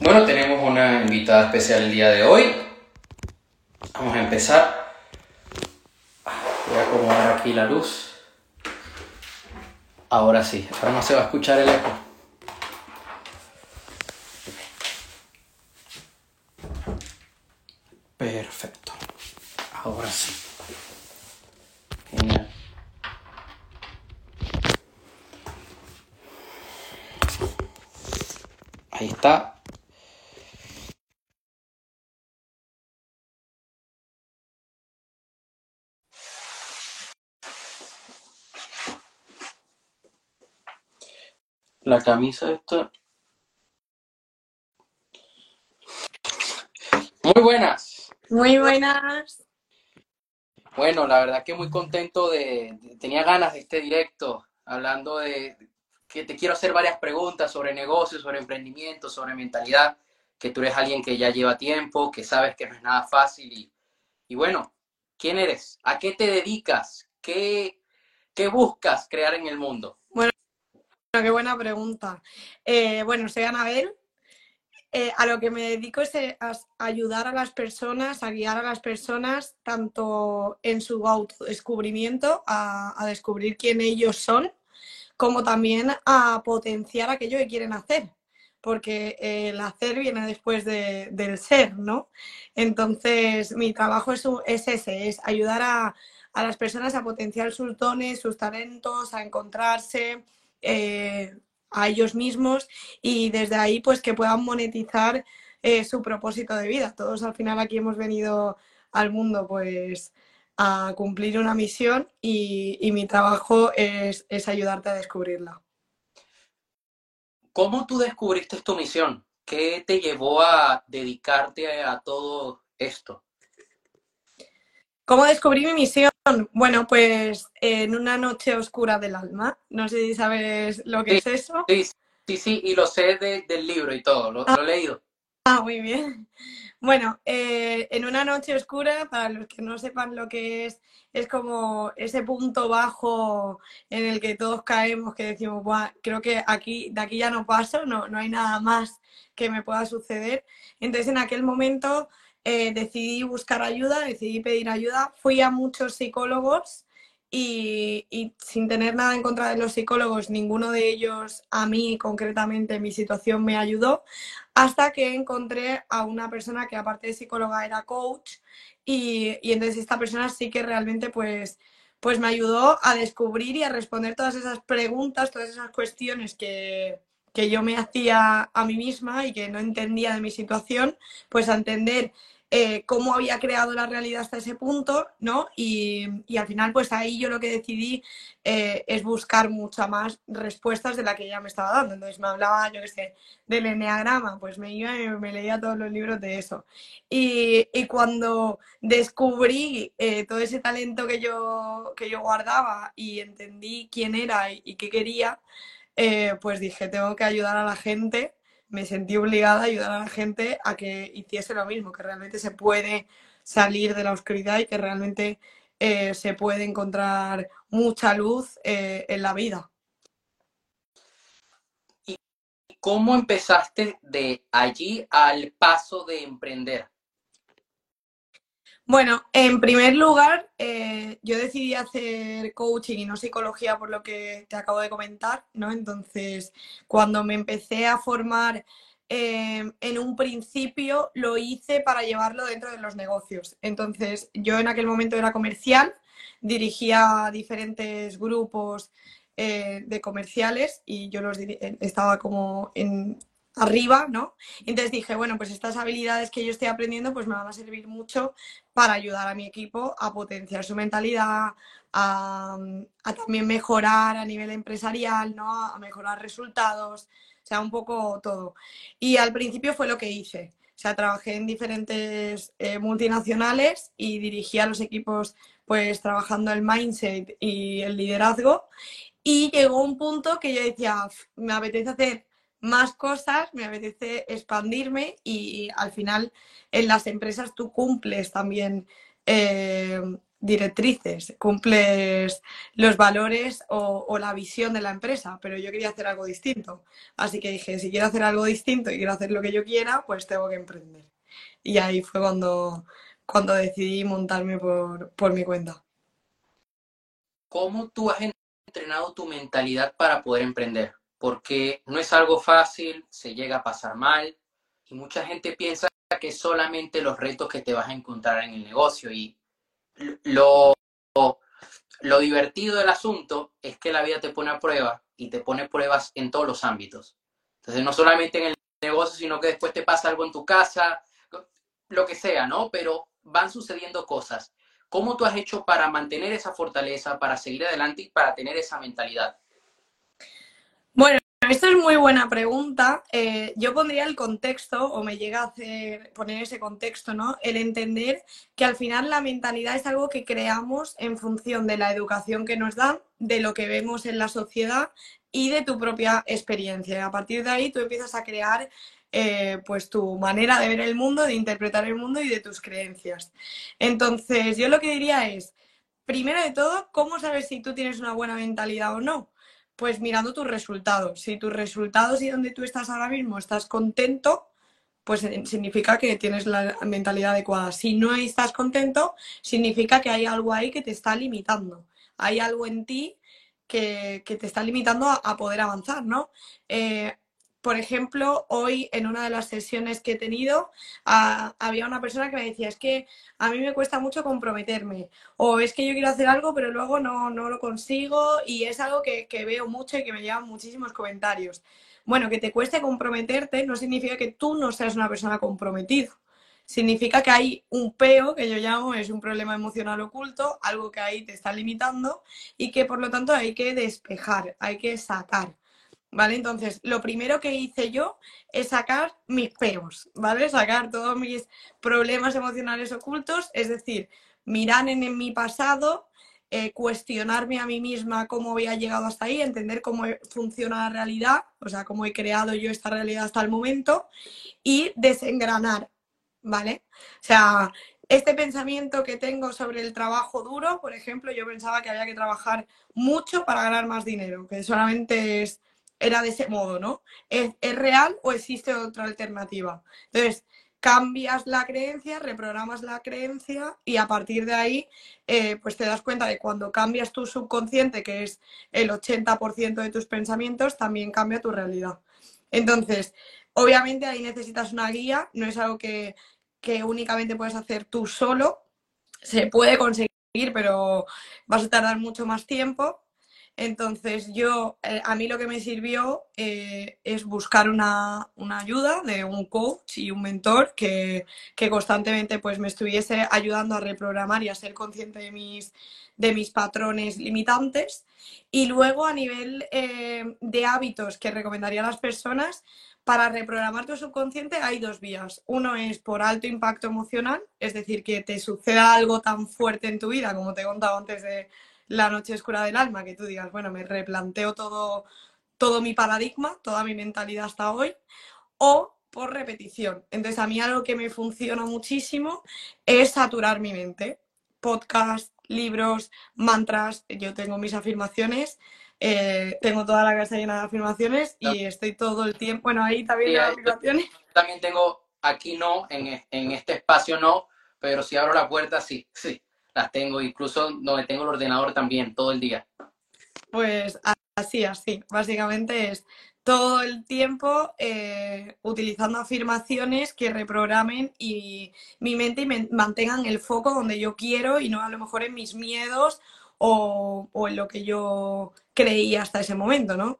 Bueno, tenemos una invitada especial el día de hoy. Vamos a empezar. Voy a acomodar aquí la luz. Ahora sí, ahora no se va a escuchar el eco. Perfecto. Ahora sí. Genial. Ahí está. La camisa esta. Muy buenas. Muy buenas. Bueno, la verdad que muy contento de, de- tenía ganas de este directo, hablando de que te quiero hacer varias preguntas sobre negocios, sobre emprendimiento, sobre mentalidad, que tú eres alguien que ya lleva tiempo, que sabes que no es nada fácil y, y bueno, ¿quién eres? ¿A qué te dedicas? ¿Qué, qué buscas crear en el mundo? Qué buena pregunta. Eh, bueno, soy Anabel. Eh, a lo que me dedico es eh, a ayudar a las personas, a guiar a las personas, tanto en su autodescubrimiento, a, a descubrir quién ellos son, como también a potenciar aquello que quieren hacer. Porque eh, el hacer viene después de- del ser, ¿no? Entonces, mi trabajo es, es ese, es ayudar a las personas a potenciar sus dones, sus talentos, a encontrarse eh, a ellos mismos y desde ahí pues que puedan monetizar eh, su propósito de vida. Todos al final aquí hemos venido al mundo pues a cumplir una misión y, y mi trabajo es, es ayudarte a descubrirla. ¿Cómo tú descubriste tu misión? ¿Qué te llevó a dedicarte a todo esto? ¿Cómo descubrí mi misión? Bueno, pues en una noche oscura del alma. No sé si sabes lo que es eso. Sí, sí, sí, y lo sé de- del libro y todo, lo, lo he leído. Ah, muy bien. Bueno, eh, en una noche oscura, para los que no sepan lo que es, es como ese punto bajo en el que todos caemos, que decimos, "Buah, creo que aquí, de aquí ya no paso, no, no hay nada más que me pueda suceder. Entonces, en aquel momento eh, decidí buscar ayuda, decidí pedir ayuda, fui a muchos psicólogos y, sin tener nada en contra de los psicólogos, ninguno de ellos a mí concretamente en mi situación me ayudó hasta que encontré a una persona que aparte de psicóloga era coach y, y entonces esta persona sí que realmente pues, pues me ayudó a descubrir y a responder todas esas preguntas, todas esas cuestiones que, que yo me hacía a mí misma y que no entendía de mi situación, pues a entender eh, cómo había creado la realidad hasta ese punto, ¿no? Y, y al final pues ahí yo lo que decidí eh, es buscar muchas más respuestas de la que ella me estaba dando. Entonces me hablaba, yo qué sé, del enneagrama, pues me iba y me leía todos los libros de eso. Y, y cuando descubrí eh, todo ese talento que yo, que yo guardaba y entendí quién era y, y qué quería, eh, pues dije, tengo que ayudar a la gente. Me sentí obligada a ayudar a la gente a que hiciese lo mismo, que realmente se puede salir de la oscuridad y que realmente eh, se puede encontrar mucha luz eh, en la vida. ¿Cómo empezaste de allí al paso de emprender? Bueno, en primer lugar, eh, yo decidí hacer coaching y no psicología por lo que te acabo de comentar, ¿no? Entonces, cuando me empecé a formar eh, en un principio, lo hice para llevarlo dentro de los negocios. Entonces, yo en aquel momento era comercial, dirigía diferentes grupos eh, de comerciales y yo los diri- estaba como en arriba, ¿no? Entonces dije, bueno, pues estas habilidades que yo estoy aprendiendo pues me van a servir mucho para ayudar a mi equipo a potenciar su mentalidad, a, a también mejorar a nivel empresarial, ¿no? A mejorar resultados, o sea, un poco todo. Y al principio fue lo que hice. O sea, trabajé en diferentes eh, multinacionales y dirigía los equipos pues trabajando el mindset y el liderazgo. Y llegó un punto que yo decía, "Uf, me apetece hacer más cosas, me apetece expandirme y al final en las empresas tú cumples también eh, directrices, cumples los valores o, la visión de la empresa, pero yo quería hacer algo distinto. Así que dije, si quiero hacer algo distinto y quiero hacer lo que yo quiera, pues tengo que emprender. Y ahí fue cuando, cuando decidí montarme por, por mi cuenta. ¿Cómo tú has entrenado tu mentalidad para poder emprender? Porque no es algo fácil, se llega a pasar mal y mucha gente piensa que solamente los retos que te vas a encontrar en el negocio y lo, lo divertido del asunto es que la vida te pone a prueba y te pone pruebas en todos los ámbitos. Entonces, no solamente en el negocio, sino que después te pasa algo en tu casa, lo que sea, ¿no? Pero van sucediendo cosas. ¿Cómo tú has hecho para mantener esa fortaleza, para seguir adelante y para tener esa mentalidad? Esta es muy buena pregunta. Eh, yo pondría el contexto, o me llega a hacer poner ese contexto, ¿no? El entender que al final la mentalidad es algo que creamos en función de la educación que nos dan, de lo que vemos en la sociedad y de tu propia experiencia. A partir de ahí tú empiezas a crear eh, pues tu manera de ver el mundo, de interpretar el mundo y de tus creencias. Entonces, yo lo que diría es, primero de todo, ¿cómo sabes si tú tienes una buena mentalidad o no? Pues mirando tus resultados. Si tus resultados y donde tú estás ahora mismo estás contento, pues eh, significa que tienes la mentalidad adecuada. Si no estás contento, significa que hay algo ahí que te está limitando. Hay algo en ti que, te está limitando a, poder avanzar, ¿no? Eh, por ejemplo, hoy en una de las sesiones que he tenido, había una persona que me decía, es que a mí me cuesta mucho comprometerme, o es que yo quiero hacer algo, pero luego no, lo consigo, y es algo que, que veo mucho y que me llevan muchísimos comentarios. Bueno, que te cueste comprometerte no significa que tú no seas una persona comprometida. Significa que hay un peo, que yo llamo, es un problema emocional oculto, algo que ahí te está limitando y que por lo tanto hay que despejar, hay que sacar. ¿Vale? Entonces, lo primero que hice yo es sacar mis peos, ¿vale? Sacar todos mis problemas emocionales ocultos, es decir, mirar en, mi pasado, eh, cuestionarme a mí misma cómo había llegado hasta ahí, entender cómo funciona la realidad, o sea, cómo he creado yo esta realidad hasta el momento y desengranar, ¿vale? O sea, este pensamiento que tengo sobre el trabajo duro, por ejemplo, yo pensaba que había que trabajar mucho para ganar más dinero, que solamente es era de ese modo, ¿no? ¿Es, real o existe otra alternativa? Entonces, cambias la creencia, reprogramas la creencia y a partir de ahí, eh, pues te das cuenta de cuando cambias tu subconsciente, que es el 80% de tus pensamientos, también cambia tu realidad. Entonces, obviamente ahí necesitas una guía, no es algo que, que únicamente puedes hacer tú solo, se puede conseguir, pero vas a tardar mucho más tiempo. Entonces yo, eh, a mí lo que me sirvió eh, es buscar una, ayuda de un coach y un mentor que, constantemente pues, me estuviese ayudando a reprogramar y a ser consciente de mis, de mis patrones limitantes. Y luego a nivel eh, de hábitos que recomendaría a las personas, para reprogramar tu subconsciente hay dos vías. Uno es por alto impacto emocional, es decir, que te suceda algo tan fuerte en tu vida, como te he contado antes de la noche oscura del alma, que tú digas, bueno, me replanteo todo, todo mi paradigma, toda mi mentalidad hasta hoy, o por repetición. Entonces, a mí algo que me funciona muchísimo es saturar mi mente. Podcast, libros, mantras, yo tengo mis afirmaciones, eh, tengo toda la casa llena de afirmaciones y estoy todo el tiempo, bueno, ahí también afirmaciones. También tengo, aquí no, en, en este espacio no, pero si abro la puerta, sí, sí las tengo, incluso donde tengo el ordenador también, todo el día. Pues así, así. Básicamente es todo el tiempo eh, utilizando afirmaciones que reprogramen y mi mente y me mantengan el foco donde yo quiero y no a lo mejor en mis miedos o, en lo que yo creía hasta ese momento, ¿no?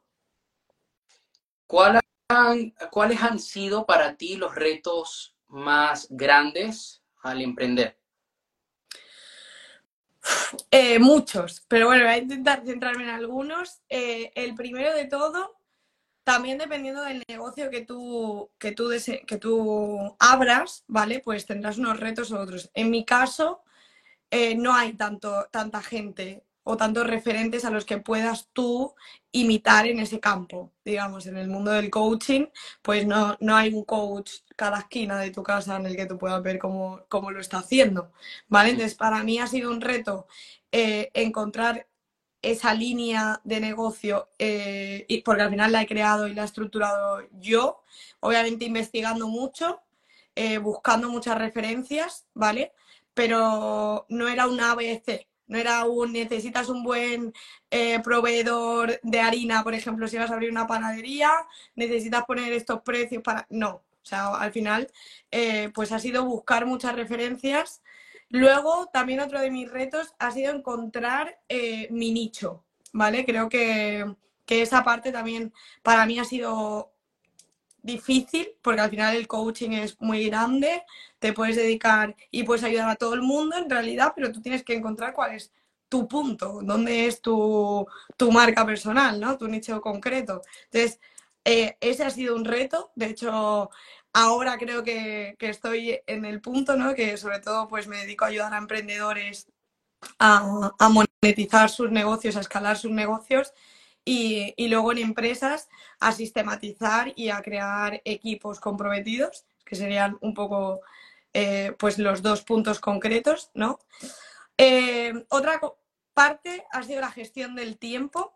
¿Cuáles han sido para ti los retos más grandes al emprender? Eh, muchos, pero bueno, voy a intentar centrarme en algunos. Eh, el primero de todo, también dependiendo del negocio que tú, que tú, que tú abras, ¿vale? Pues tendrás unos retos u otros. En mi caso, eh, no hay tanto, tanta gente o tantos referentes a los que puedas tú imitar en ese campo. Digamos, en el mundo del coaching, pues no, no hay un coach cada esquina de tu casa en el que tú puedas ver cómo, cómo lo está haciendo. ¿Vale? Entonces, para mí ha sido un reto eh, encontrar esa línea de negocio, eh, y porque al final la he creado y la he estructurado yo, obviamente investigando mucho, eh, buscando muchas referencias, ¿vale? Pero no era un ABC, no era un necesitas un buen eh, proveedor de harina, por ejemplo, si vas a abrir una panadería, necesitas poner estos precios para. No, o sea, al final, pues ha sido buscar muchas referencias Luego, también otro de mis retos ha sido encontrar eh, mi nicho, ¿vale? Creo que, esa parte también para mí ha sido difícil, porque al final el coaching es muy grande, te puedes dedicar y puedes ayudar a todo el mundo en realidad, pero tú tienes que encontrar cuál es tu punto, dónde es tu, marca personal, ¿no? Tu nicho concreto. Entonces, eh, ese ha sido un reto. De hecho, ahora creo que, estoy en el punto, ¿no? Que sobre todo pues me dedico a ayudar a emprendedores a, monetizar sus negocios, a escalar sus negocios y, luego en empresas a sistematizar y a crear equipos comprometidos, que serían un poco eh, pues los dos puntos concretos, ¿no? Eh, otra parte ha sido la gestión del tiempo,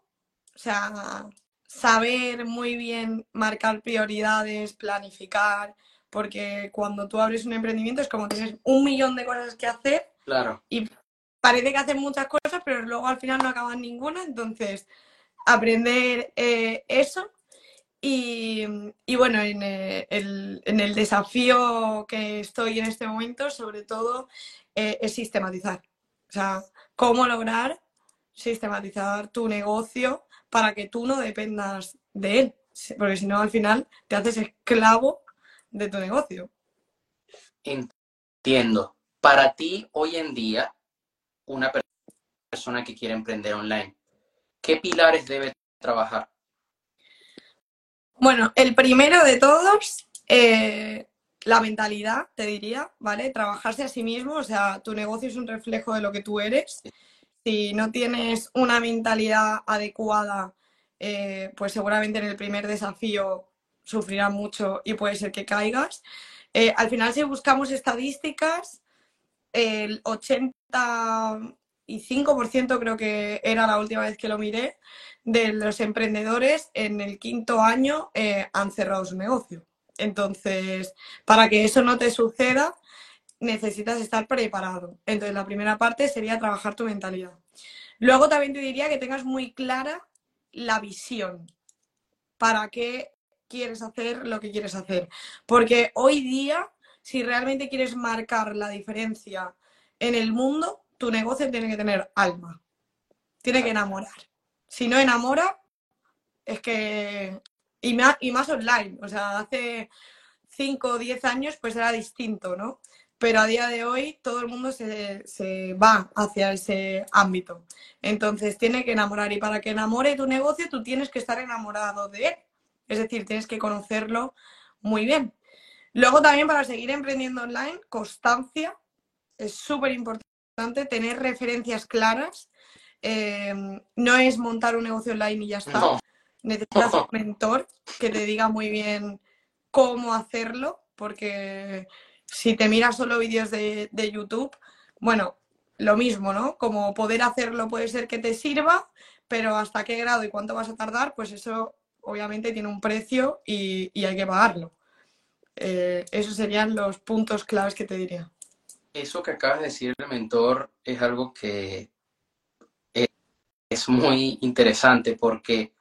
o sea, saber muy bien marcar prioridades, planificar, porque cuando tú abres un emprendimiento es como tienes un millón de cosas que hacer claro. y parece que hacen muchas cosas, pero luego al final no acaban ninguna, entonces aprender eh, eso y, bueno, en eh, el, en el, desafío que estoy en este momento, sobre todo, eh, es sistematizar. O sea, cómo lograr sistematizar tu negocio para que tú no dependas de él, porque si no al final te haces esclavo de tu negocio. Entiendo. Para ti, hoy en día, una persona que quiere emprender online, ¿qué pilares debe trabajar? Bueno, el primero de todos, eh, la mentalidad, te diría, ¿vale? Trabajarse a sí mismo, o sea, tu negocio es un reflejo de lo que tú eres si no tienes una mentalidad adecuada, eh, pues seguramente en el primer desafío sufrirás mucho y puede ser que caigas. Eh, al final, si buscamos estadísticas, el 85% creo que era la última vez que lo miré, de los emprendedores en el quinto año eh, han cerrado su negocio. Entonces, para que eso no te suceda, necesitas estar preparado. Entonces, la primera parte sería trabajar tu mentalidad. Luego también te diría que tengas muy clara la visión. ¿Para qué quieres hacer lo que quieres hacer? Porque hoy día, si realmente quieres marcar la diferencia en el mundo, tu negocio tiene que tener alma. Tiene que enamorar. Si no enamora, es que... Y más, y más online. O sea, hace 5 o 10 años pues era distinto, ¿no? pero a día de hoy todo el mundo se, va hacia ese ámbito. Entonces tiene que enamorar y para que enamore tu negocio tú tienes que estar enamorado de él. Es decir, tienes que conocerlo muy bien. Luego también para seguir emprendiendo online, constancia. Es súper importante tener referencias claras. Eh, no es montar un negocio online y ya está. Necesitas un mentor que te diga muy bien cómo hacerlo, porque si te miras solo vídeos de, YouTube, bueno, lo mismo, ¿no? Como poder hacerlo puede ser que te sirva, pero hasta qué grado y cuánto vas a tardar, pues eso obviamente tiene un precio y, hay que pagarlo. Eh, esos serían los puntos claves que te diría. Eso que acabas de decir, el mentor, es algo que es muy interesante porque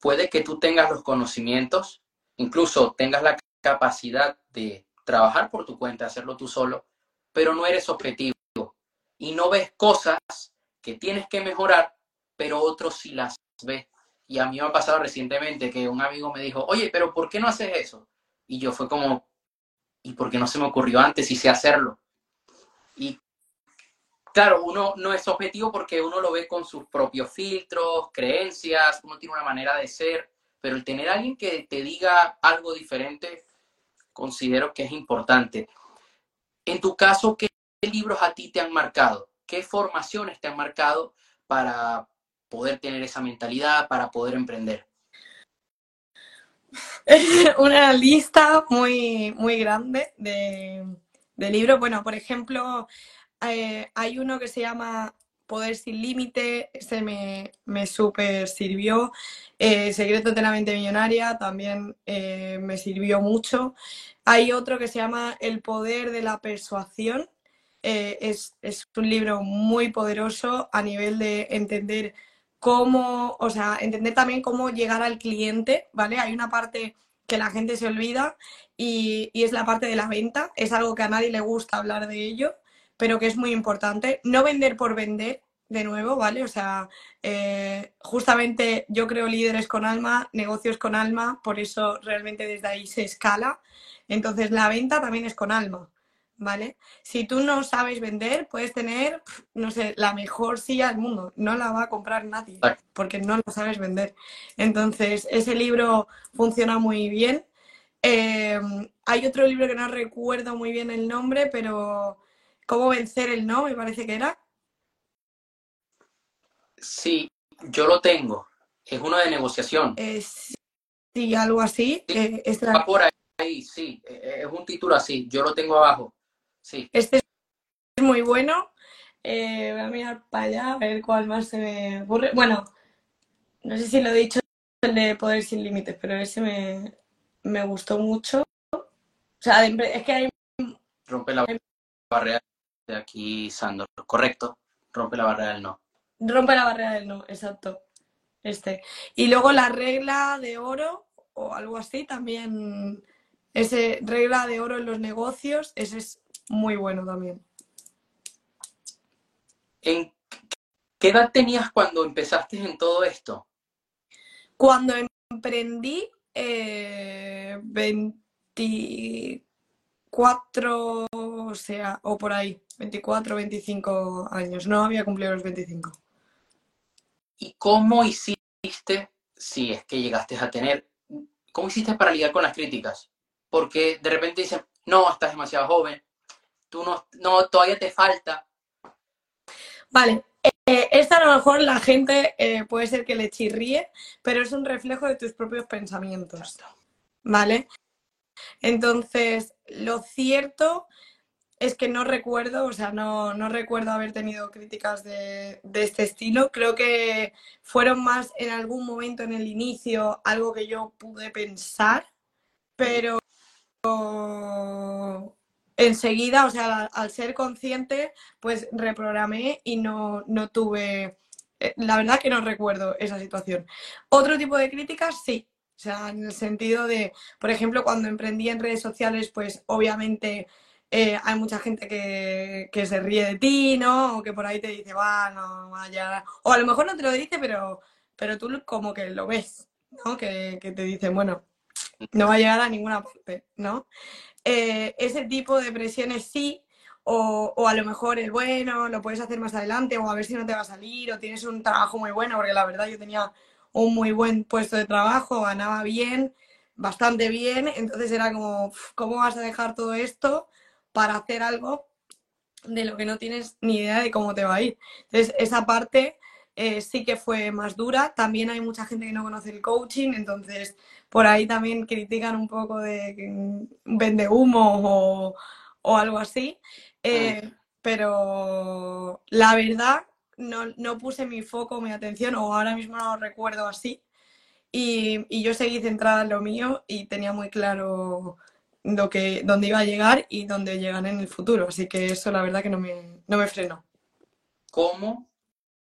puede que tú tengas los conocimientos, incluso tengas la capacidad de trabajar por tu cuenta, hacerlo tú solo, pero no eres objetivo y no ves cosas que tienes que mejorar, pero otros sí las ves. Y a mí me ha pasado recientemente que un amigo me dijo, oye, pero ¿por qué no haces eso? Y yo fue como, ¿y por qué no se me ocurrió antes y sé hacerlo? Y claro, uno no es objetivo porque uno lo ve con sus propios filtros, creencias, uno tiene una manera de ser, pero el tener a alguien que te diga algo diferente considero que es importante. En tu caso, ¿qué libros a ti te han marcado? ¿Qué formaciones te han marcado para poder tener esa mentalidad, para poder emprender? Una lista muy, muy grande de, de libros. Bueno, por ejemplo, eh, hay uno que se llama Poder sin límite, ese me, me súper sirvió. Eh, Secreto de la mente millonaria también eh, me sirvió mucho. Hay otro que se llama El poder de la persuasión. es, es un libro muy poderoso a nivel de entender cómo, o sea, entender también cómo llegar al cliente, ¿vale? Hay una parte que la gente se olvida y, y, es la parte de la venta. Es algo que a nadie le gusta hablar de ello, pero que es muy importante. No vender por vender, de nuevo, ¿vale? O sea, eh, justamente yo creo líderes con alma, negocios con alma, por eso realmente desde ahí se escala. Entonces, la venta también es con alma. ¿Vale? Si tú no sabes vender, puedes tener, no sé, la mejor silla del mundo, no la va a comprar nadie, porque no lo sabes vender. Entonces, ese libro funciona muy bien. Eh, hay otro libro que no recuerdo muy bien el nombre, pero ¿Cómo vencer el no? Me parece que era. Sí, yo lo tengo. Es uno de negociación. Eh, sí, algo así. Eh, Va por ahí, sí. Es un título así. Yo lo tengo abajo. Sí. Este es muy bueno. Eh, voy a mirar para allá a ver cuál más se me ocurre. Bueno, no sé si lo he dicho el de Poder sin Límites, pero ese me, gustó mucho. O sea, es que hay... Rompe la barrera de aquí, Sandro. Correcto. Rompe la barrera del no. Rompe la barrera del no, exacto. Este. Y luego la regla de oro o algo así también. Ese regla de oro en los negocios, ese es muy bueno también. ¿En qué edad tenías cuando empezaste en todo esto? Cuando emprendí, eh, 24, o sea, o por ahí, 24, 25 años. No había cumplido los 25. ¿Y cómo hiciste, si es que llegaste a tener, cómo hiciste para lidiar con las críticas? Porque de repente dicen, no, estás demasiado joven, tú no, no todavía te falta. Vale, eh, esta a lo mejor la gente eh, puede ser que le chirríe, pero es un reflejo de tus propios pensamientos. ¿Vale? Entonces, lo cierto es que no recuerdo, o sea, no, no recuerdo haber tenido críticas de, de, este estilo. Creo que fueron más en algún momento en el inicio algo que yo pude pensar, pero enseguida, o sea, al ser consciente, pues reprogramé y no, no tuve, eh, la verdad que no recuerdo esa situación. Otro tipo de críticas, sí. O sea, en el sentido de, por ejemplo, cuando emprendí en redes sociales, pues obviamente eh, hay mucha gente que, que, se ríe de ti, ¿no? O que por ahí te dice, va, no, vaya. O a lo mejor no te lo dice, pero, pero tú como que lo ves, ¿no? Que, que te dice, bueno, no va a llegar a ninguna parte, ¿no? Eh, ese tipo de presiones sí, o, o, a lo mejor es bueno, lo puedes hacer más adelante, o a ver si no te va a salir, o tienes un trabajo muy bueno, porque la verdad yo tenía un muy buen puesto de trabajo, ganaba bien, bastante bien, entonces era como, ¿cómo vas a dejar todo esto para hacer algo de lo que no tienes ni idea de cómo te va a ir? Entonces, esa parte eh, sí que fue más dura. También hay mucha gente que no conoce el coaching, entonces por ahí también critican un poco de vende humo o, o algo así. Eh, pero la verdad, no, no, puse mi foco, mi atención, o ahora mismo no lo recuerdo así. Y, y, yo seguí centrada en lo mío y tenía muy claro lo que, dónde iba a llegar y dónde llegar en el futuro. Así que eso la verdad que no me, no me frenó. ¿Cómo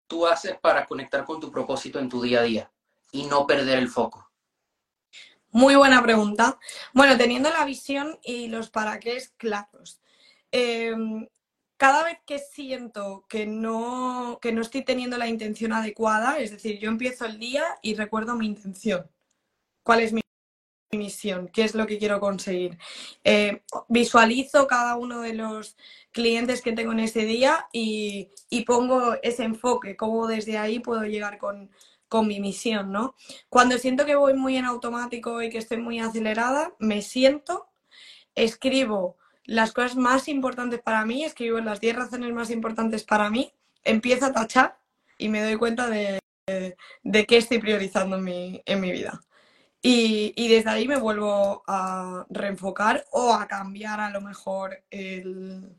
tú haces para conectar con tu propósito en tu día a día y no perder el foco? Muy buena pregunta. Bueno, teniendo la visión y los para qué es claros. Em, cada vez que siento que no, que no estoy teniendo la intención adecuada, es decir, yo empiezo el día y recuerdo mi intención. ¿Cuál es mi misión? ¿Qué es lo que quiero conseguir? Eh, visualizo cada uno de los clientes que tengo en ese día y, y pongo ese enfoque, cómo desde ahí puedo llegar con, con mi misión, ¿no? Cuando siento que voy muy en automático y que estoy muy acelerada, me siento, escribo las cosas más importantes para mí, escribo las 10 razones más importantes para mí, empiezo a tachar y me doy cuenta de, de qué estoy priorizando en mi, en mi vida. Y, desde ahí me vuelvo a reenfocar o a cambiar a lo mejor el,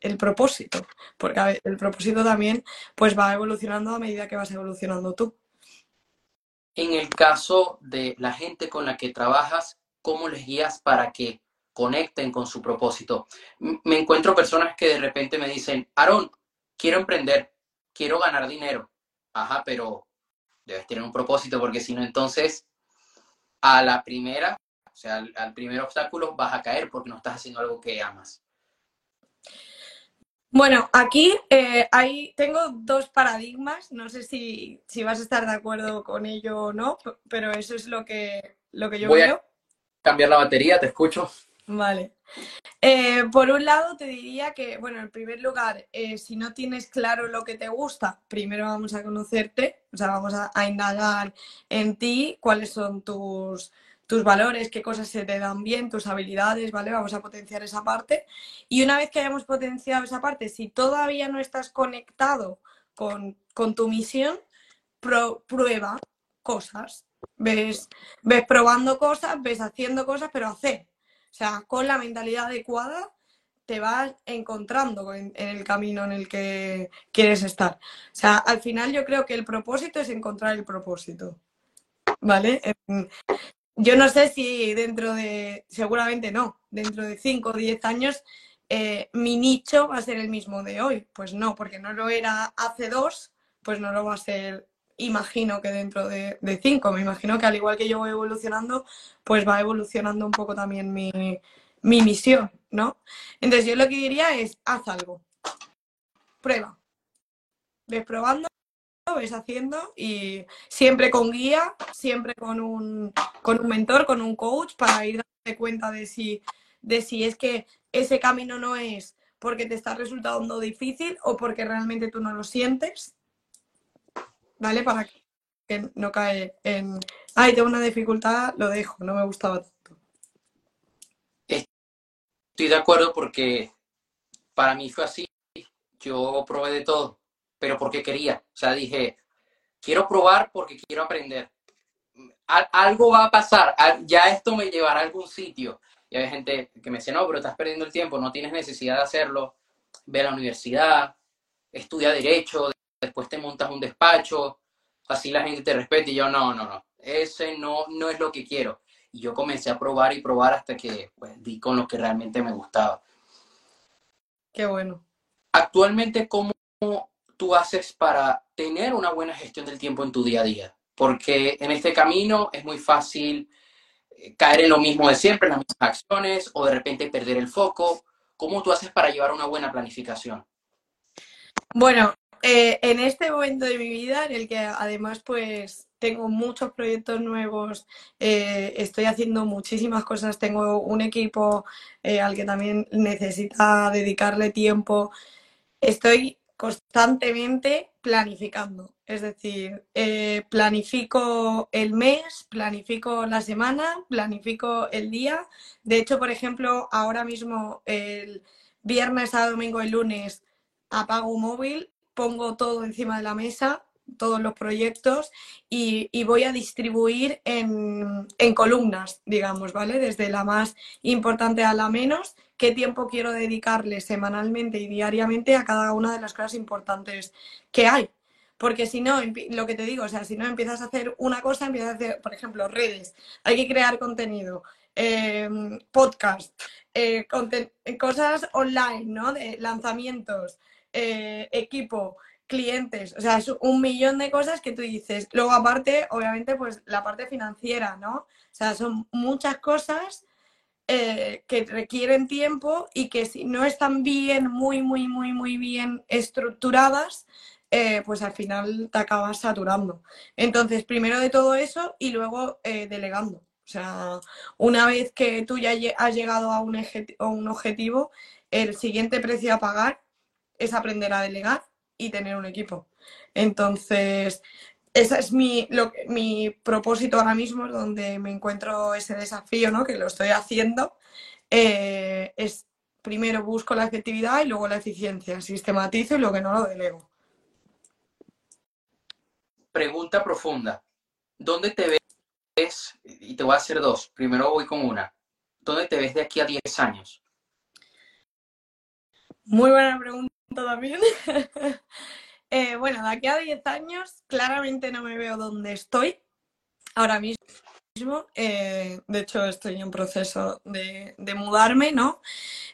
el propósito, porque el propósito también pues va evolucionando a medida que vas evolucionando tú. En el caso de la gente con la que trabajas, ¿cómo les guías para que conecten con su propósito? Me encuentro personas que de repente me dicen, Aaron, quiero emprender, quiero ganar dinero. Ajá, pero debes tener un propósito porque si no, entonces a la primera, o sea, al, al primer obstáculo vas a caer porque no estás haciendo algo que amas. Bueno, aquí eh, tengo dos paradigmas, no sé si, vas a estar de acuerdo con ello o no, pero eso es lo que, lo que yo Voy veo. A cambiar la batería, te escucho. Vale. Eh, por un lado, te diría que, bueno, en primer lugar, eh, si no tienes claro lo que te gusta, primero vamos a conocerte, o sea, vamos a indagar en ti, cuáles son tus, tus valores, qué cosas se te dan bien, tus habilidades, ¿vale? Vamos a potenciar esa parte. Y una vez que hayamos potenciado esa parte, si todavía no estás conectado con, tu misión, prueba cosas. Ves, ves probando cosas, ves haciendo cosas, pero hacer. Sea, con la mentalidad adecuada te vas encontrando en, el camino en el que quieres estar. O sea, al final yo creo que el propósito es encontrar el propósito. ¿Vale? yo no sé si dentro de, seguramente no, dentro de 5 o 10 años eh, mi nicho va a ser el mismo de hoy. Pues no, porque no lo era hace dos, pues no lo va a ser, imagino que dentro de, cinco. Me imagino que al igual que yo voy evolucionando, pues va evolucionando un poco también mi, mi misión, ¿no? Entonces yo lo que diría es, haz algo, prueba, ves probando ves haciendo y siempre con guía, siempre con un, con un mentor, con un coach para ir dándote cuenta de si, de si es que ese camino no es porque te está resultando difícil o porque realmente tú no lo sientes, ¿vale? Para que no cae en, ay, tengo una dificultad, lo dejo, no me gustaba tanto. Estoy de acuerdo porque para mí fue así, yo probé de todo pero porque quería. O sea, dije, quiero probar porque quiero aprender. algo va a pasar, ya esto me llevará a algún sitio. Y hay gente que me dice, no, pero estás perdiendo el tiempo, no tienes necesidad de hacerlo. Ve a la universidad, estudia derecho, después te montas un despacho, así la gente te respeta. Y yo, no, no, no, ese no, no es lo que quiero. Y yo comencé a probar y probar hasta que pues, di con lo que realmente me gustaba. Qué bueno. Actualmente, ¿cómo tú haces para tener una buena gestión del tiempo en tu día a día? Porque en este camino es muy fácil eh, caer en lo mismo de siempre, en las mismas acciones, o de repente perder el foco. ¿Cómo tú haces para llevar una buena planificación? Bueno, eh, en este momento de mi vida, en el que además pues tengo muchos proyectos nuevos, eh, estoy haciendo muchísimas cosas, tengo un equipo al que también necesita dedicarle tiempo, estoy constantemente planificando. Es decir, eh, planifico el mes, planifico la semana, planifico el día. De hecho, por ejemplo, ahora mismo el viernes a domingo y lunes apago móvil, pongo todo encima de la mesa, todos los proyectos y, voy a distribuir en, en, columnas, digamos, ¿vale? Desde la más importante a la menos qué tiempo quiero dedicarle semanalmente y diariamente a cada una de las cosas importantes que hay. Porque si no, lo que te digo, o sea, si no empiezas a hacer una cosa, empiezas a hacer, por ejemplo, redes, hay que crear contenido, em, podcast, eh, cosas online, ¿no? De lanzamientos, eh, equipo, clientes, o sea, es un millón de cosas que tú dices. Luego, aparte, obviamente, pues la parte financiera, ¿no? O sea, son muchas cosas eh, que requieren tiempo y que si no están bien, muy, muy, muy, muy bien estructuradas, eh, pues al final te acabas saturando. Entonces, primero de todo eso y luego delegando. O sea, una vez que tú ya has llegado a un objetivo, el siguiente precio a pagar es aprender a delegar y tener un equipo. Entonces, ese es mi, lo, mi propósito ahora mismo, donde me encuentro ese desafío, ¿no? que lo estoy haciendo, eh, es primero busco la efectividad y luego la eficiencia, sistematizo y lo que no lo delego. pregunta profunda. ¿Dónde te ves? Y te voy a hacer dos. Primero voy con una. ¿Dónde te ves de aquí a 10 años? Muy buena pregunta también. Eh, bueno, de aquí a 10 años, claramente no me veo donde estoy ahora mismo. Eh, de hecho, estoy en proceso de, mudarme, ¿no?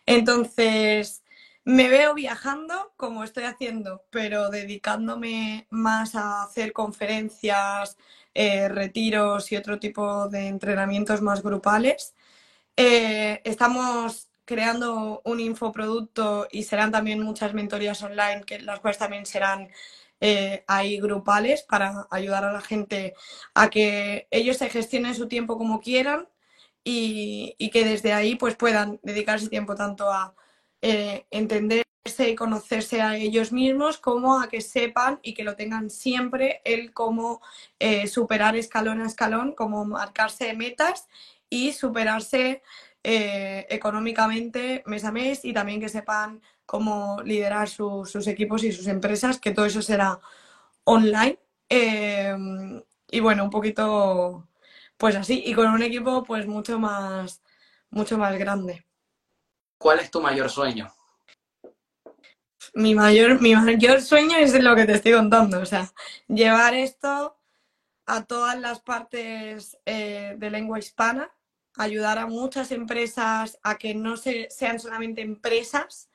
Entonces, me veo viajando como estoy haciendo, pero dedicándome más a hacer conferencias, eh, retiros y otro tipo de entrenamientos más grupales. estamos creando un infoproducto y serán también muchas mentorías online, que las cuales también serán eh, ahí grupales para ayudar a la gente a que ellos se gestionen su tiempo como quieran y, que desde ahí pues puedan dedicarse tiempo tanto a eh, entenderse y conocerse a ellos mismos como a que sepan y que lo tengan siempre el cómo eh, superar escalón a escalón, como marcarse metas y superarse eh, económicamente mes a mes y también que sepan cómo liderar sus equipos y sus empresas, que todo eso será online. Eh, y bueno, un poquito pues así, y con un equipo pues mucho más, mucho más grande. ¿Cuál es tu mayor sueño? Mi mayor, mi mayor sueño es lo que te estoy contando, o sea, llevar esto a todas las partes eh, de lengua hispana ayudar a muchas empresas a que no se, sean solamente empresas,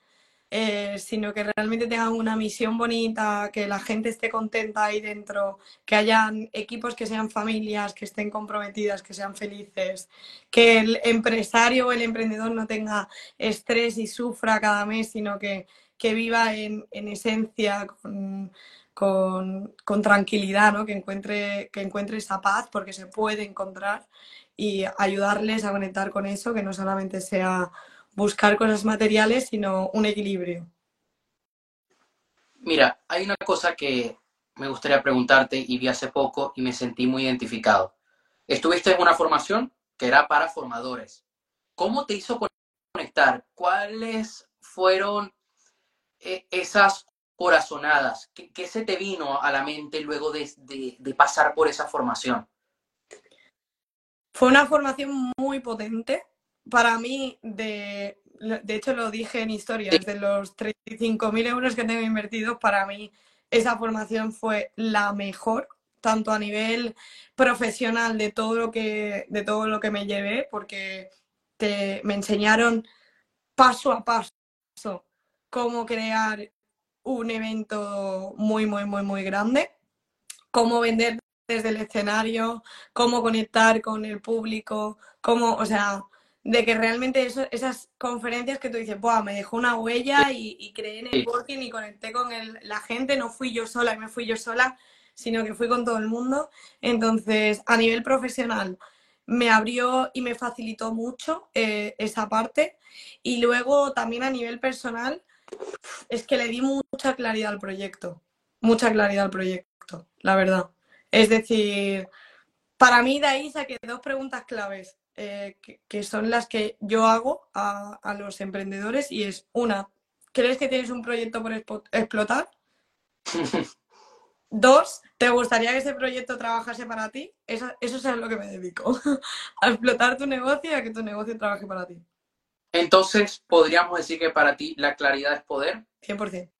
eh, sino que realmente tengan una misión bonita, que la gente esté contenta ahí dentro, que hayan equipos que sean familias, que estén comprometidas, que sean felices, que el empresario o el emprendedor no tenga estrés y sufra cada mes, sino que, que viva en, en esencia con, con, con, tranquilidad, ¿no? que, encuentre, que encuentre esa paz, porque se puede encontrar y ayudarles a conectar con eso, que no solamente sea buscar cosas materiales, sino un equilibrio. Mira, hay una cosa que me gustaría preguntarte y vi hace poco y me sentí muy identificado. Estuviste en una formación que era para formadores. ¿Cómo te hizo conectar? ¿Cuáles fueron eh, esas corazonadas? ¿Qué, se te vino a la mente luego de, de pasar por esa formación? Fue una formación muy potente. Para mí, de, de hecho lo dije en historias, de los 35.000 euros que tengo invertidos, para mí esa formación fue la mejor, tanto a nivel profesional de todo lo que, de todo lo que me llevé, porque te, me enseñaron paso a paso cómo crear un evento muy, muy, muy, muy grande, cómo vender desde el escenario, cómo conectar con el público, cómo, o sea, de que realmente esas conferencias que tú dices, Buah, me dejó una huella y, creé en el working y conecté con la gente, no fui yo sola y me fui yo sola, sino que fui con todo el mundo. Entonces, a nivel profesional, me abrió y me facilitó mucho eh, esa parte. Y luego también a nivel personal, es que le di mucha claridad al proyecto, mucha claridad al proyecto, la verdad. Es decir, para mí de ahí saqué dos preguntas claves eh, que, son las que yo hago a, los emprendedores y es una, ¿crees que tienes un proyecto por explotar? Dos, ¿te gustaría que ese proyecto trabajase para ti? Eso, eso es a lo que me dedico, a explotar tu negocio y a que tu negocio trabaje para ti. Entonces, ¿podríamos decir que para ti la claridad es poder? 100%.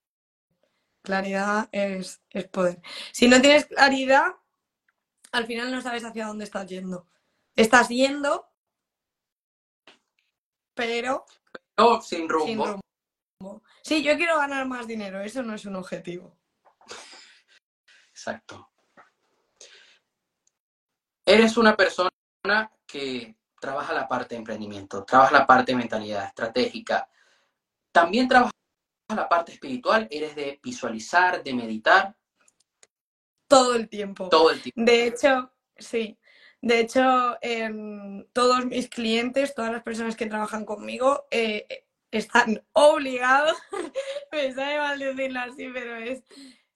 Claridad es, es poder. Si no tienes claridad, al final no sabes hacia dónde estás yendo. Estás yendo, pero... sin rumbo. Sí, yo quiero ganar más dinero, eso no es un objetivo. Exacto. Eres una persona que trabaja la parte de emprendimiento, trabaja la parte de mentalidad estratégica, también trabaja la parte espiritual, eres de visualizar, de meditar. Todo el tiempo. Todo el tiempo. De hecho, sí. De hecho, em, todos mis clientes, todas las personas que trabajan conmigo, eh, están obligados, me sabe mal decirlo así, pero es,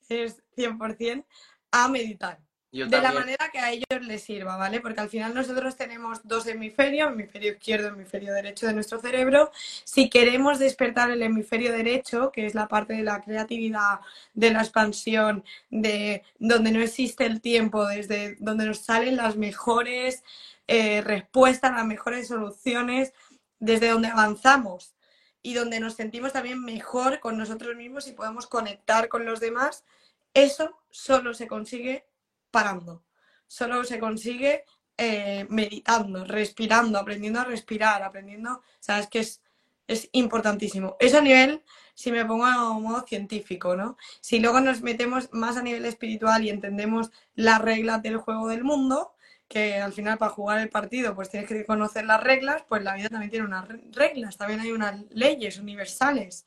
es 100%, a meditar. De la manera que a ellos les sirva, ¿vale? Porque al final nosotros tenemos dos hemisferios, hemisferio izquierdo, hemisferio derecho de nuestro cerebro. Si queremos despertar el hemisferio derecho, que es la parte de la creatividad, de la expansión, de donde no existe el tiempo, desde donde nos salen las mejores eh, respuestas, las mejores soluciones, desde donde avanzamos y donde nos sentimos también mejor con nosotros mismos y podemos conectar con los demás, eso solo se consigue parando. Solo se consigue eh, meditando, respirando, aprendiendo a respirar, aprendiendo, sabes que es, es importantísimo. Eso a nivel, si me pongo a modo científico, ¿no? Si luego nos metemos más a nivel espiritual y entendemos las reglas del juego del mundo, que al final para jugar el partido pues tienes que conocer las reglas, pues la vida también tiene unas reglas, también hay unas leyes universales.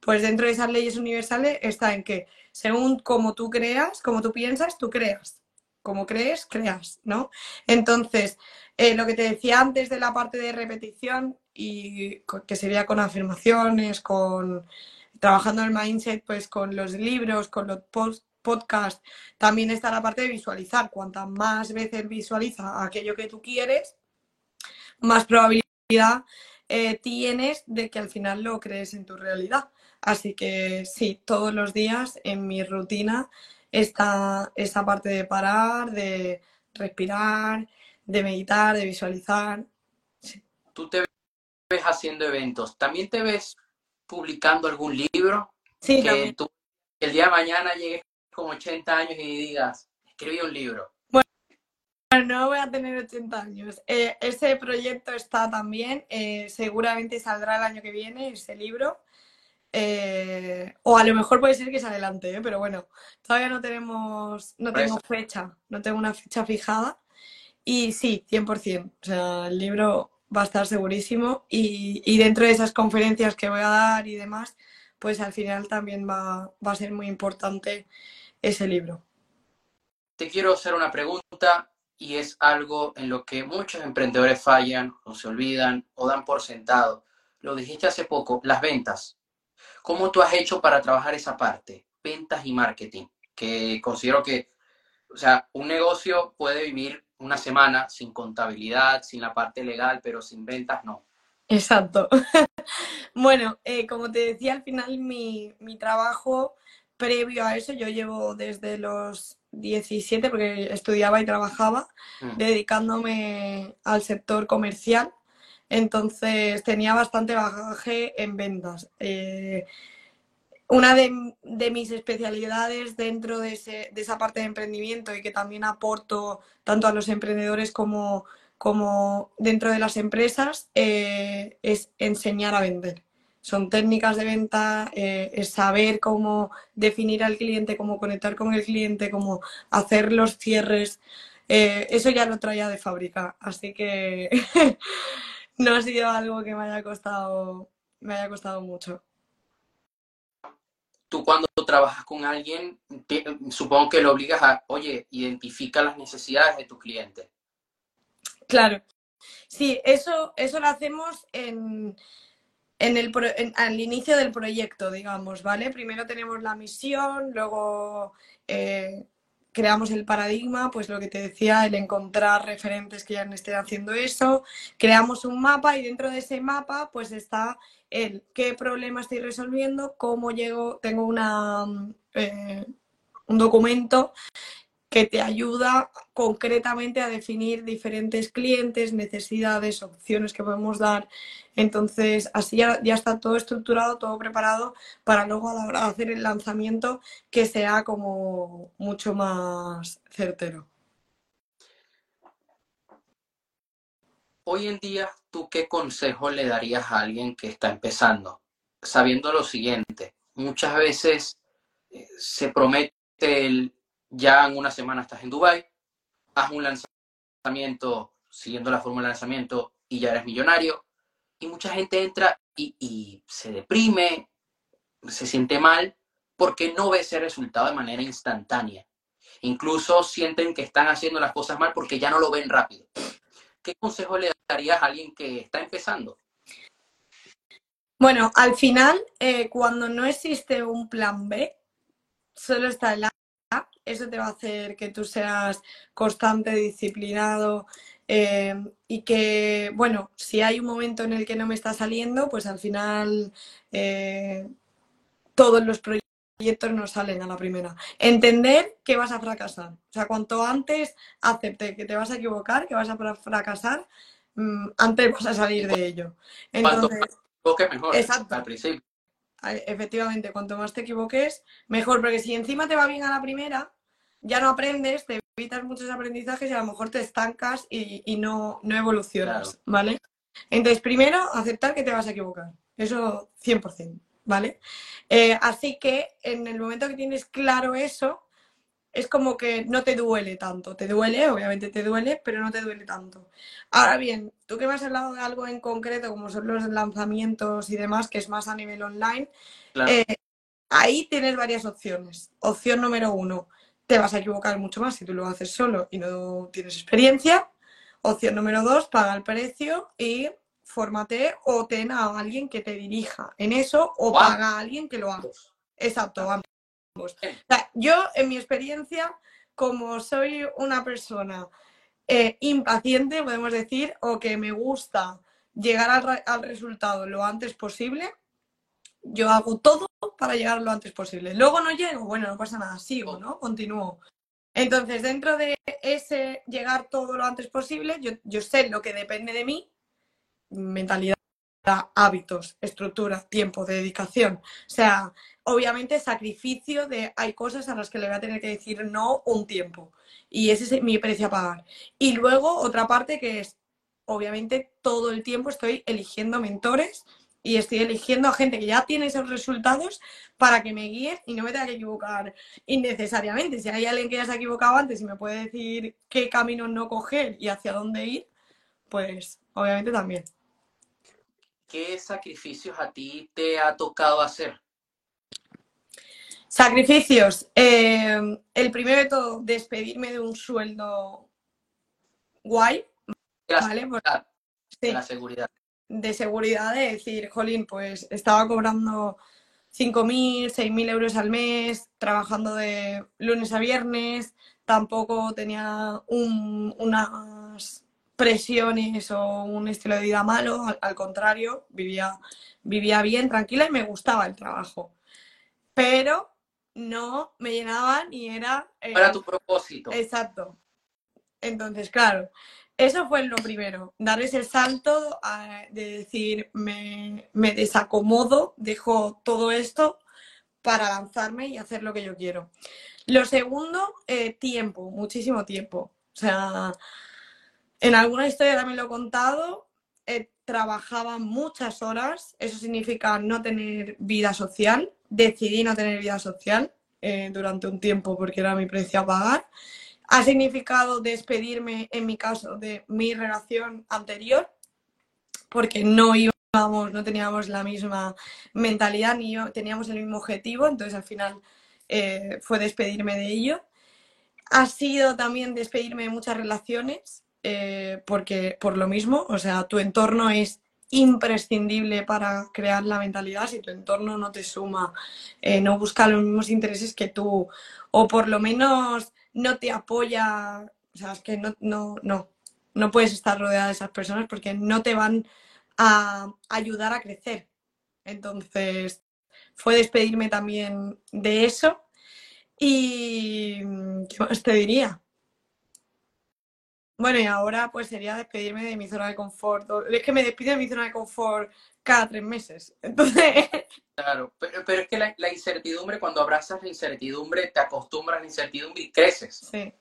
Pues dentro de esas leyes universales está en que según como tú creas, como tú piensas, tú creas como crees, creas, ¿no? Entonces, eh, lo que te decía antes de la parte de repetición y que sería con afirmaciones, con trabajando el mindset, pues con los libros, con los podcasts, también está la parte de visualizar. Cuantas más veces visualiza aquello que tú quieres, más probabilidad eh, tienes de que al final lo crees en tu realidad. Así que sí, todos los días en mi rutina esta, esta parte de parar, de respirar, de meditar, de visualizar. Tú te ves haciendo eventos, ¿también te ves publicando algún libro? Sí, que tú el día de mañana llegues con 80 años y digas, escribí un libro. Bueno, no voy a tener 80 años. Eh, ese proyecto está también, eh, seguramente saldrá el año que viene ese libro. Eh, o a lo mejor puede ser que se adelante, ¿eh? pero bueno, todavía no tenemos, no tengo fecha, no tengo una fecha fijada. Y sí, 100%. O sea, el libro va a estar segurísimo y, y, dentro de esas conferencias que voy a dar y demás, pues al final también va, va a ser muy importante ese libro. Te quiero hacer una pregunta y es algo en lo que muchos emprendedores fallan o se olvidan o dan por sentado. Lo dijiste hace poco, las ventas. ¿Cómo tú has hecho para trabajar esa parte, ventas y marketing? Que considero que, o sea, un negocio puede vivir una semana sin contabilidad, sin la parte legal, pero sin ventas no. Exacto. bueno, eh, como te decía, al final mi, mi trabajo previo a eso, yo llevo desde los 17, porque estudiaba y trabajaba, mm. dedicándome al sector comercial entonces tenía bastante bagaje en ventas. Eh, una de, mis especialidades dentro de, esa parte de emprendimiento y que también aporto tanto a los emprendedores como, dentro de las empresas eh, es enseñar a vender. Son técnicas de venta, eh, es saber cómo definir al cliente, cómo conectar con el cliente, cómo hacer los cierres. eso ya lo traía de fábrica, así que no ha sido algo que me haya costado, me haya costado mucho. Tú cuando trabajas con alguien, supongo que lo obligas a, oye, identifica las necesidades de tu cliente. Claro. Sí, eso, eso lo hacemos en, en el, al inicio del proyecto, digamos, ¿vale? Primero tenemos la misión, luego eh, creamos el paradigma, pues lo que te decía, el encontrar referentes que ya estén haciendo eso, creamos un mapa y dentro de ese mapa pues está el qué problema estoy resolviendo, cómo llego, tengo una, eh, un documento que te ayuda concretamente a definir diferentes clientes, necesidades, opciones que podemos dar. Entonces, así ya, está todo estructurado, todo preparado para luego hacer el lanzamiento que sea como mucho más certero. Hoy en día, ¿tú qué consejo le darías a alguien que está empezando? Sabiendo lo siguiente, muchas veces eh, se promete el ya en una semana estás en Dubai, haz un lanzamiento siguiendo la fórmula de lanzamiento y ya eres millonario. Y mucha gente entra y, se deprime, se siente mal porque no ve ese resultado de manera instantánea. Incluso sienten que están haciendo las cosas mal porque ya no lo ven rápido. ¿Qué consejo le darías a alguien que está empezando? Bueno, al final, eh, cuando no existe un plan B, solo está el eso te va a hacer que tú seas constante, disciplinado eh, y que, bueno, si hay un momento en el que no me está saliendo, pues al final eh, todos los proyectos no salen a la primera. Entender que vas a fracasar. O sea, cuanto antes acepte que te vas a equivocar, que vas a fracasar, mm, antes vas a salir de ello. Entonces, mejor exacto. al principio. Efectivamente, cuanto más te equivoques, mejor, porque si encima te va bien a la primera, ya no aprendes, te evitas muchos aprendizajes y a lo mejor te estancas y, no, no evolucionas, ¿vale? Entonces, primero, aceptar que te vas a equivocar. Eso 100%, ¿vale? Eh, así que en el momento que tienes claro eso, es como que no te duele tanto. Te duele, obviamente te duele, pero no te duele tanto. Ahora bien, tú que me has hablado de algo en concreto, como son los lanzamientos y demás, que es más a nivel online, eh, ahí tienes varias opciones. Opción número uno, te vas a equivocar mucho más si tú lo haces solo y no tienes experiencia. Opción número dos, paga el precio y fórmate o ten a alguien que te dirija en eso o paga a alguien que lo haga. Exacto, vamos. Yo, en mi experiencia, como soy una persona eh, impaciente, podemos decir, o que me gusta llegar al, al, resultado lo antes posible, yo hago todo para llegar lo antes posible. Luego no llego, bueno, no pasa nada, sigo, ¿no? Continúo. Entonces, dentro de ese llegar todo lo antes posible, yo, yo sé lo que depende de mí, mentalidad, hábitos, estructura, tiempo, dedicación. O sea, obviamente sacrificio de hay cosas a las que le voy a tener que decir no un tiempo. Y ese es mi precio a pagar. Y luego otra parte que es, obviamente, todo el tiempo estoy eligiendo mentores y estoy eligiendo a gente que ya tiene esos resultados para que me guíe y no me tenga que equivocar innecesariamente. Si hay alguien que ya se ha equivocado antes y me puede decir qué camino no coger y hacia dónde ir, pues obviamente también. ¿Qué sacrificios a ti te ha tocado hacer? Sacrificios. Eh, el primero de todo, despedirme de un sueldo guay. ¿vale? de la seguridad de seguridad de decir, jolín, pues estaba cobrando 5.000, 6.000 euros al mes, trabajando de lunes a viernes, tampoco tenía unas presiones o un estilo de vida malo, al, contrario, vivía, vivía bien, tranquila y me gustaba el trabajo. Pero no me llenaba ni era... Para eh, tu propósito. Exacto. Entonces, claro, eso fue lo primero, dar ese salto de decir, me, desacomodo, dejo todo esto para lanzarme y hacer lo que yo quiero. Lo segundo, eh, tiempo, muchísimo tiempo. O sea, en alguna historia también lo he contado, eh, trabajaba muchas horas, eso significa no tener vida social, decidí no tener vida social eh, durante un tiempo porque era mi precio a pagar ha significado despedirme, en mi caso, de mi relación anterior, porque no íbamos, no teníamos la misma mentalidad ni yo, teníamos el mismo objetivo, entonces al final eh, fue despedirme de ello. Ha sido también despedirme de muchas relaciones, eh, porque por lo mismo, o sea, tu entorno es imprescindible para crear la mentalidad. Si tu entorno no te suma, eh, no busca los mismos intereses que tú, o por lo menos no te apoya, o sea, es que no, no, no, no puedes estar rodeada de esas personas porque no te van a ayudar a crecer. Entonces, fue despedirme también de eso. Y, ¿qué más te diría? Bueno, y ahora pues sería despedirme de mi zona de confort. Es que me despido de mi zona de confort cada tres meses. Entonces... Claro, pero, pero es que la, la, incertidumbre, cuando abrazas la incertidumbre, te acostumbras a la incertidumbre y creces. Sí.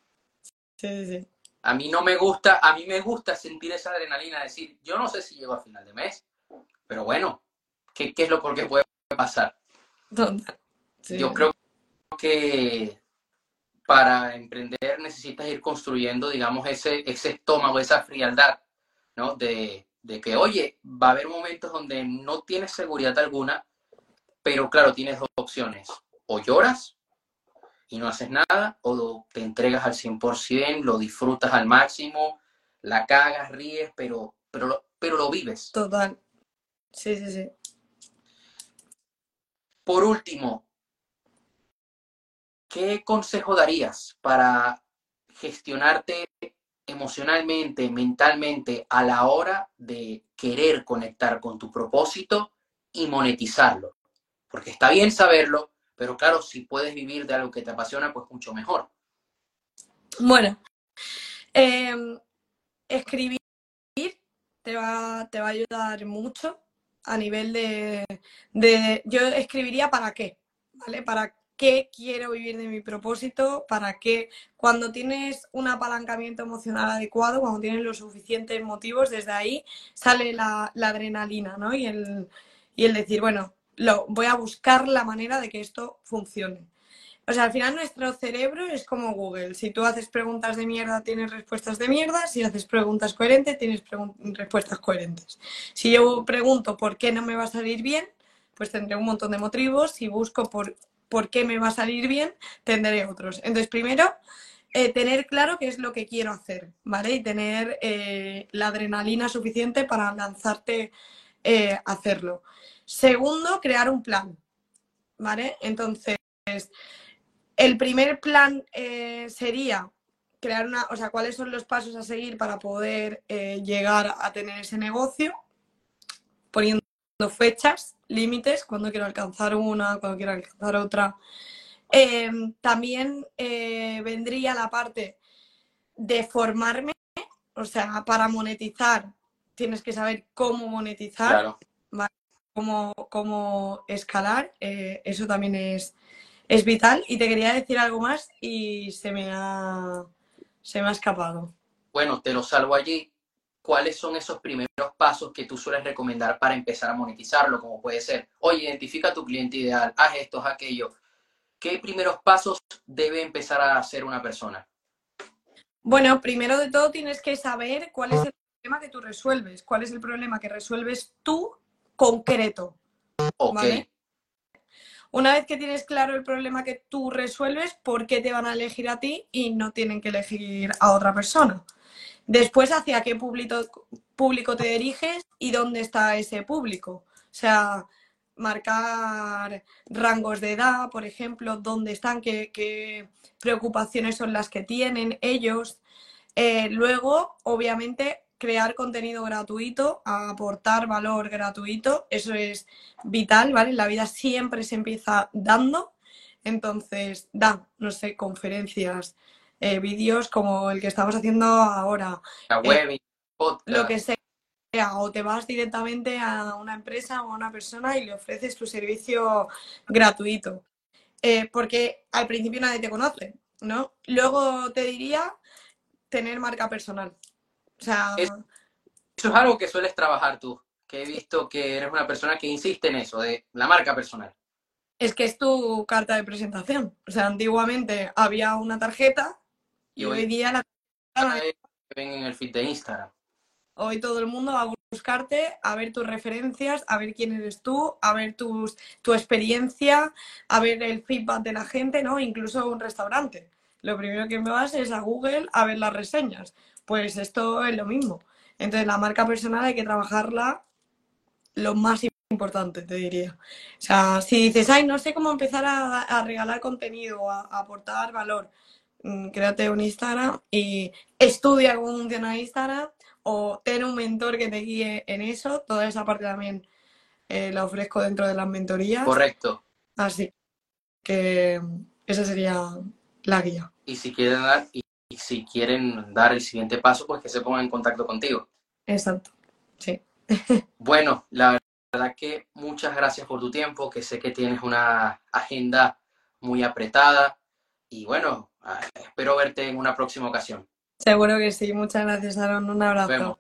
Sí, sí. A mí no me gusta, a mí me gusta sentir esa adrenalina, decir, yo no sé si llego a final de mes, pero bueno, ¿qué, qué es lo que puede pasar? Yo creo que para emprender necesitas ir construyendo, digamos, ese, ese estómago, esa frialdad, ¿no? De, de que, oye, va a haber momentos donde no tienes seguridad alguna, pero claro, tienes dos opciones. O lloras y no haces nada, o te entregas al 100%, lo disfrutas al máximo, la cagas, ríes, pero, pero, pero lo vives. Total. Sí, sí, sí. Por último, ¿qué consejo darías para gestionarte emocionalmente, mentalmente, a la hora de querer conectar con tu propósito y monetizarlo? Porque está bien saberlo, pero claro, si puedes vivir de algo que te apasiona, pues mucho mejor. Bueno, eh, escribir te va, te va a ayudar mucho a nivel de, de, yo escribiría para qué, ¿vale? Para qué quiero vivir de mi propósito, para qué, cuando tienes un apalancamiento emocional adecuado, cuando tienes los suficientes motivos, desde ahí sale la, adrenalina, ¿no? Y el, y el decir, bueno, lo, voy a buscar la manera de que esto funcione. O sea, al final nuestro cerebro es como Google. Si tú haces preguntas de mierda, tienes respuestas de mierda. Si haces preguntas coherentes, tienes respuestas coherentes. Si yo pregunto por qué no me va a salir bien, pues tendré un montón de motivos. Si busco por, por qué me va a salir bien, tendré otros. Entonces, primero, eh, tener claro qué es lo que quiero hacer, ¿vale? Y tener eh, la adrenalina suficiente para lanzarte eh, a hacerlo. Segundo, crear un plan, ¿vale? Entonces, el primer plan sería crear una, o sea, cuáles son los pasos a seguir para poder llegar a tener ese negocio, poniendo fechas, límites, cuando quiero alcanzar una, cuando quiero alcanzar otra. Em, también eh, vendría la parte de formarme, o sea, para monetizar tienes que saber cómo monetizar, cómo, cómo, escalar, eso también es, es vital. Y te quería decir algo más y se me ha, se me ha escapado. Bueno, te lo salvo allí. ¿Cuáles son esos primeros pasos que tú sueles recomendar para empezar a monetizarlo? Como puede ser, oye, identifica a tu cliente ideal, haz esto, haz aquello. ¿Qué primeros pasos debe empezar a hacer una persona? Bueno, primero de todo tienes que saber cuál es el problema que tú resuelves, cuál es el problema que resuelves tú concreto. Ok. Una vez que tienes claro el problema que tú resuelves, ¿por qué te van a elegir a ti y no tienen que elegir a otra persona? Después, ¿hacia qué público, público te diriges y dónde está ese público? O sea, marcar rangos de edad, por ejemplo, dónde están, qué, preocupaciones son las que tienen ellos. Eh, luego, obviamente, crear contenido gratuito, aportar valor gratuito, eso es vital, ¿vale? La vida siempre se empieza dando, entonces da, no sé, conferencias, eh, vídeos como el que estamos haciendo ahora. La eh, web, lo que sea, o te vas directamente a una empresa o a una persona y le ofreces tu servicio gratuito. Eh, porque al principio nadie te conoce, ¿no? Luego te diría tener marca personal. O sea... eso es algo que sueles trabajar tú, que he visto que eres una persona que insiste en eso, de la marca personal. Es que es tu carta de presentación. O sea, antiguamente había una tarjeta y, hoy, día la ven en el feed de Instagram. Hoy todo el mundo va a buscarte, a ver tus referencias, a ver quién eres tú, a ver tus, tu experiencia, a ver el feedback de la gente, ¿no? Incluso un restaurante. Lo primero que me vas es a Google a ver las reseñas. Pues esto es lo mismo. Entonces la marca personal hay que trabajarla lo más importante, te diría. O sea, si dices, ay, no sé cómo empezar a, regalar contenido, a, aportar valor, créate un Instagram y estudia cómo funciona Instagram o ten un mentor que te guíe en eso. Toda esa parte también eh, la ofrezco dentro de las mentorías. Correcto. Así que esa sería la guía. Y si quieren dar, y si quieren dar el siguiente paso, pues que se pongan en contacto contigo. Exacto, sí. bueno, la verdad que muchas gracias por tu tiempo, que sé que tienes una agenda muy apretada y bueno, ah, espero verte en una próxima ocasión. Seguro que sí, muchas gracias Aaron, un abrazo.